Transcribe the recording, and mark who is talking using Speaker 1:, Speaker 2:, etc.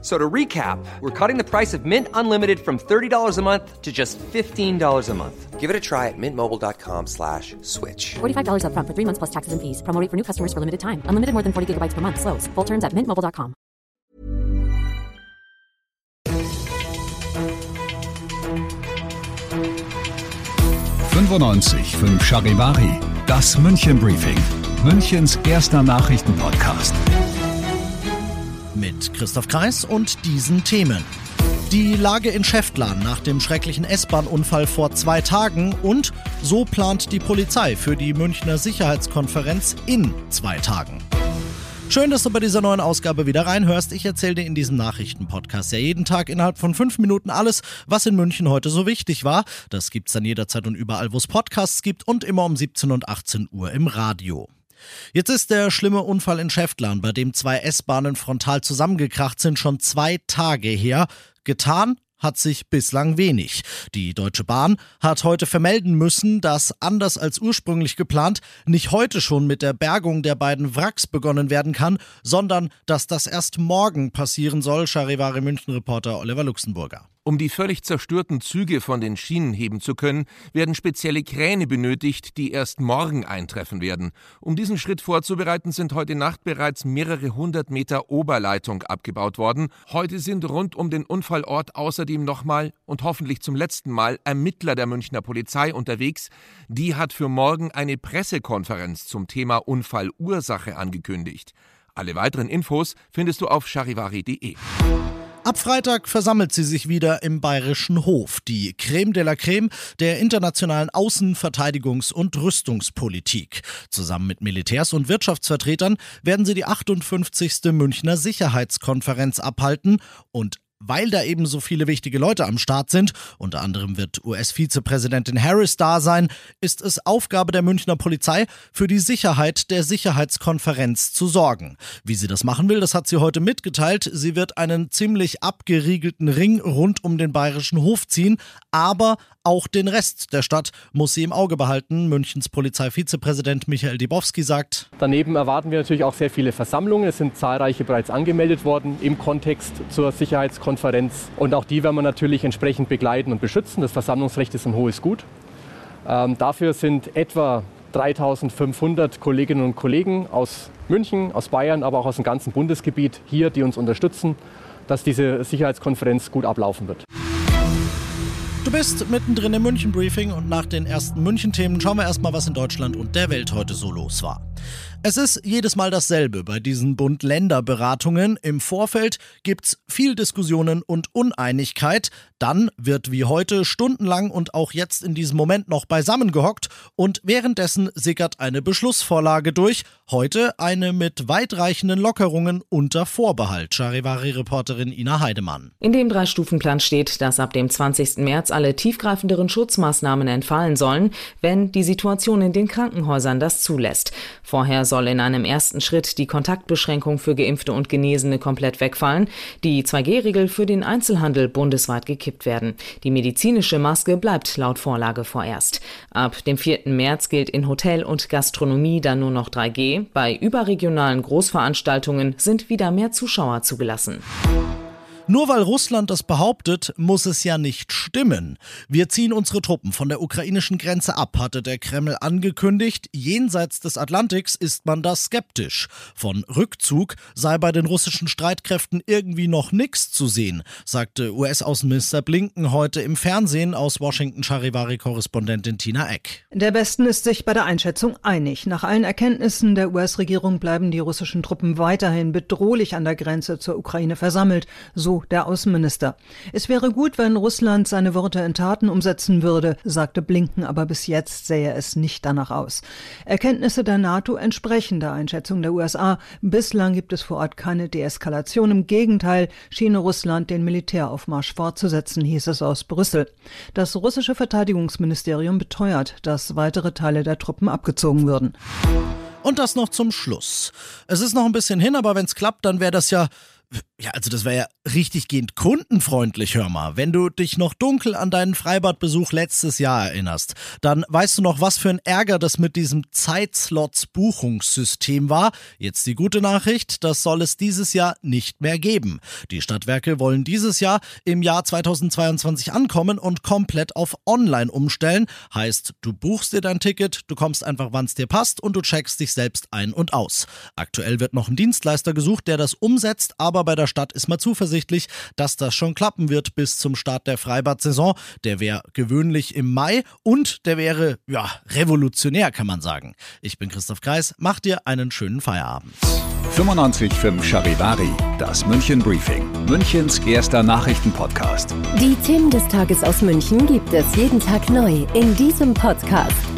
Speaker 1: So to recap, we're cutting the price of Mint Unlimited from $30 a month to just $15 a month.
Speaker 2: Give it a try at mintmobile.com slash switch.
Speaker 3: $45 up front for three months plus taxes and fees. Promo rate for new customers for limited time. Unlimited more than 40 gigabytes per month. Slows. Full terms at mintmobile.com.
Speaker 4: fünf Charivari, das München Briefing, Münchens erster Nachrichtenpodcast.
Speaker 5: Mit Christoph Kreis und diesen Themen. Die Lage in Schäftlarn nach dem schrecklichen S-Bahn-Unfall vor zwei Tagen und so plant die Polizei für die Münchner Sicherheitskonferenz in zwei Tagen. Schön, dass du bei dieser neuen Ausgabe wieder reinhörst. Ich erzähle dir in diesem Nachrichtenpodcast ja jeden Tag innerhalb von fünf Minuten alles, was in München heute so wichtig war. Das gibt's dann jederzeit und überall, wo es Podcasts gibt und immer um 17 und 18 Uhr im Radio. Jetzt ist der schlimme Unfall in Schäftlern, bei dem zwei S-Bahnen frontal zusammengekracht sind, schon zwei Tage her. Getan hat sich bislang wenig. Die Deutsche Bahn hat heute vermelden müssen, dass anders als ursprünglich geplant nicht heute schon mit der Bergung der beiden Wracks begonnen werden kann, sondern dass das erst morgen passieren soll, Charivari München Reporter Oliver Luxemburger.
Speaker 6: Um die völlig zerstörten Züge von den Schienen heben zu können, werden spezielle Kräne benötigt, die erst morgen eintreffen werden. Um diesen Schritt vorzubereiten, sind heute Nacht bereits mehrere hundert Meter Oberleitung abgebaut worden. Heute sind rund um den Unfallort außerdem nochmal und hoffentlich zum letzten Mal Ermittler der Münchner Polizei unterwegs. Die hat für morgen eine Pressekonferenz zum Thema Unfallursache angekündigt. Alle weiteren Infos findest du auf charivari.de.
Speaker 5: Ab Freitag versammelt sie sich wieder im Bayerischen Hof, die Creme de la Creme der internationalen Außen-, Verteidigungs- und Rüstungspolitik. Zusammen mit Militärs und Wirtschaftsvertretern werden sie die 58. Münchner Sicherheitskonferenz abhalten und weil da eben so viele wichtige Leute am Start sind, unter anderem wird US-Vizepräsidentin Harris da sein, ist es Aufgabe der Münchner Polizei, für die Sicherheit der Sicherheitskonferenz zu sorgen. Wie sie das machen will, das hat sie heute mitgeteilt. Sie wird einen ziemlich abgeriegelten Ring rund um den bayerischen Hof ziehen, aber auch den Rest der Stadt muss sie im Auge behalten. Münchens Polizeivizepräsident Michael Dibowski sagt.
Speaker 7: Daneben erwarten wir natürlich auch sehr viele Versammlungen. Es sind zahlreiche bereits angemeldet worden im Kontext zur Sicherheitskonferenz. Und auch die werden wir natürlich entsprechend begleiten und beschützen. Das Versammlungsrecht ist ein hohes Gut. Ähm, dafür sind etwa 3500 Kolleginnen und Kollegen aus München, aus Bayern, aber auch aus dem ganzen Bundesgebiet hier, die uns unterstützen, dass diese Sicherheitskonferenz gut ablaufen wird.
Speaker 5: Du bist mittendrin im München-Briefing und nach den ersten München-Themen schauen wir erstmal, was in Deutschland und der Welt heute so los war. Es ist jedes Mal dasselbe bei diesen Bund-Länder-Beratungen. Im Vorfeld gibt's viel Diskussionen und Uneinigkeit. Dann wird wie heute stundenlang und auch jetzt in diesem Moment noch beisammen gehockt und währenddessen sickert eine Beschlussvorlage durch. Heute eine mit weitreichenden Lockerungen unter Vorbehalt. Charivari-Reporterin Ina Heidemann.
Speaker 8: In dem Drei-Stufen-Plan steht, dass ab dem 20. März alle tiefgreifenderen Schutzmaßnahmen entfallen sollen, wenn die Situation in den Krankenhäusern das zulässt. Vorher soll in einem ersten Schritt die Kontaktbeschränkung für Geimpfte und Genesene komplett wegfallen, die 2G-Regel für den Einzelhandel bundesweit gekippt werden. Die medizinische Maske bleibt laut Vorlage vorerst. Ab dem 4. März gilt in Hotel und Gastronomie dann nur noch 3G. Bei überregionalen Großveranstaltungen sind wieder mehr Zuschauer zugelassen.
Speaker 5: Nur weil Russland das behauptet, muss es ja nicht stimmen. Wir ziehen unsere Truppen von der ukrainischen Grenze ab, hatte der Kreml angekündigt. Jenseits des Atlantiks ist man da skeptisch. Von Rückzug sei bei den russischen Streitkräften irgendwie noch nichts zu sehen, sagte US-Außenminister Blinken heute im Fernsehen aus Washington Charivari-Korrespondentin Tina Eck.
Speaker 9: Der Westen ist sich bei der Einschätzung einig. Nach allen Erkenntnissen der US-Regierung bleiben die russischen Truppen weiterhin bedrohlich an der Grenze zur Ukraine versammelt, so der Außenminister. Es wäre gut, wenn Russland seine Worte in Taten umsetzen würde, sagte Blinken, aber bis jetzt sähe es nicht danach aus. Erkenntnisse der NATO entsprechen der Einschätzung der USA. Bislang gibt es vor Ort keine Deeskalation. Im Gegenteil schiene Russland den Militäraufmarsch fortzusetzen, hieß es aus Brüssel. Das russische Verteidigungsministerium beteuert, dass weitere Teile der Truppen abgezogen würden.
Speaker 5: Und das noch zum Schluss. Es ist noch ein bisschen hin, aber wenn es klappt, dann wäre das ja ja, also das wäre ja richtig gehend kundenfreundlich, hör mal. Wenn du dich noch dunkel an deinen Freibadbesuch letztes Jahr erinnerst, dann weißt du noch, was für ein Ärger das mit diesem Zeitslots-Buchungssystem war. Jetzt die gute Nachricht, das soll es dieses Jahr nicht mehr geben. Die Stadtwerke wollen dieses Jahr im Jahr 2022 ankommen und komplett auf Online umstellen. Heißt, du buchst dir dein Ticket, du kommst einfach, wann es dir passt und du checkst dich selbst ein und aus. Aktuell wird noch ein Dienstleister gesucht, der das umsetzt, aber aber bei der Stadt ist man zuversichtlich, dass das schon klappen wird bis zum Start der Freibad-Saison. Der wäre gewöhnlich im Mai und der wäre, ja, revolutionär, kann man sagen. Ich bin Christoph Kreis, mach dir einen schönen Feierabend.
Speaker 4: 95.5 Charivari, das München Briefing, Münchens erster Nachrichtenpodcast.
Speaker 10: Die Themen des Tages aus München gibt es jeden Tag neu in diesem Podcast.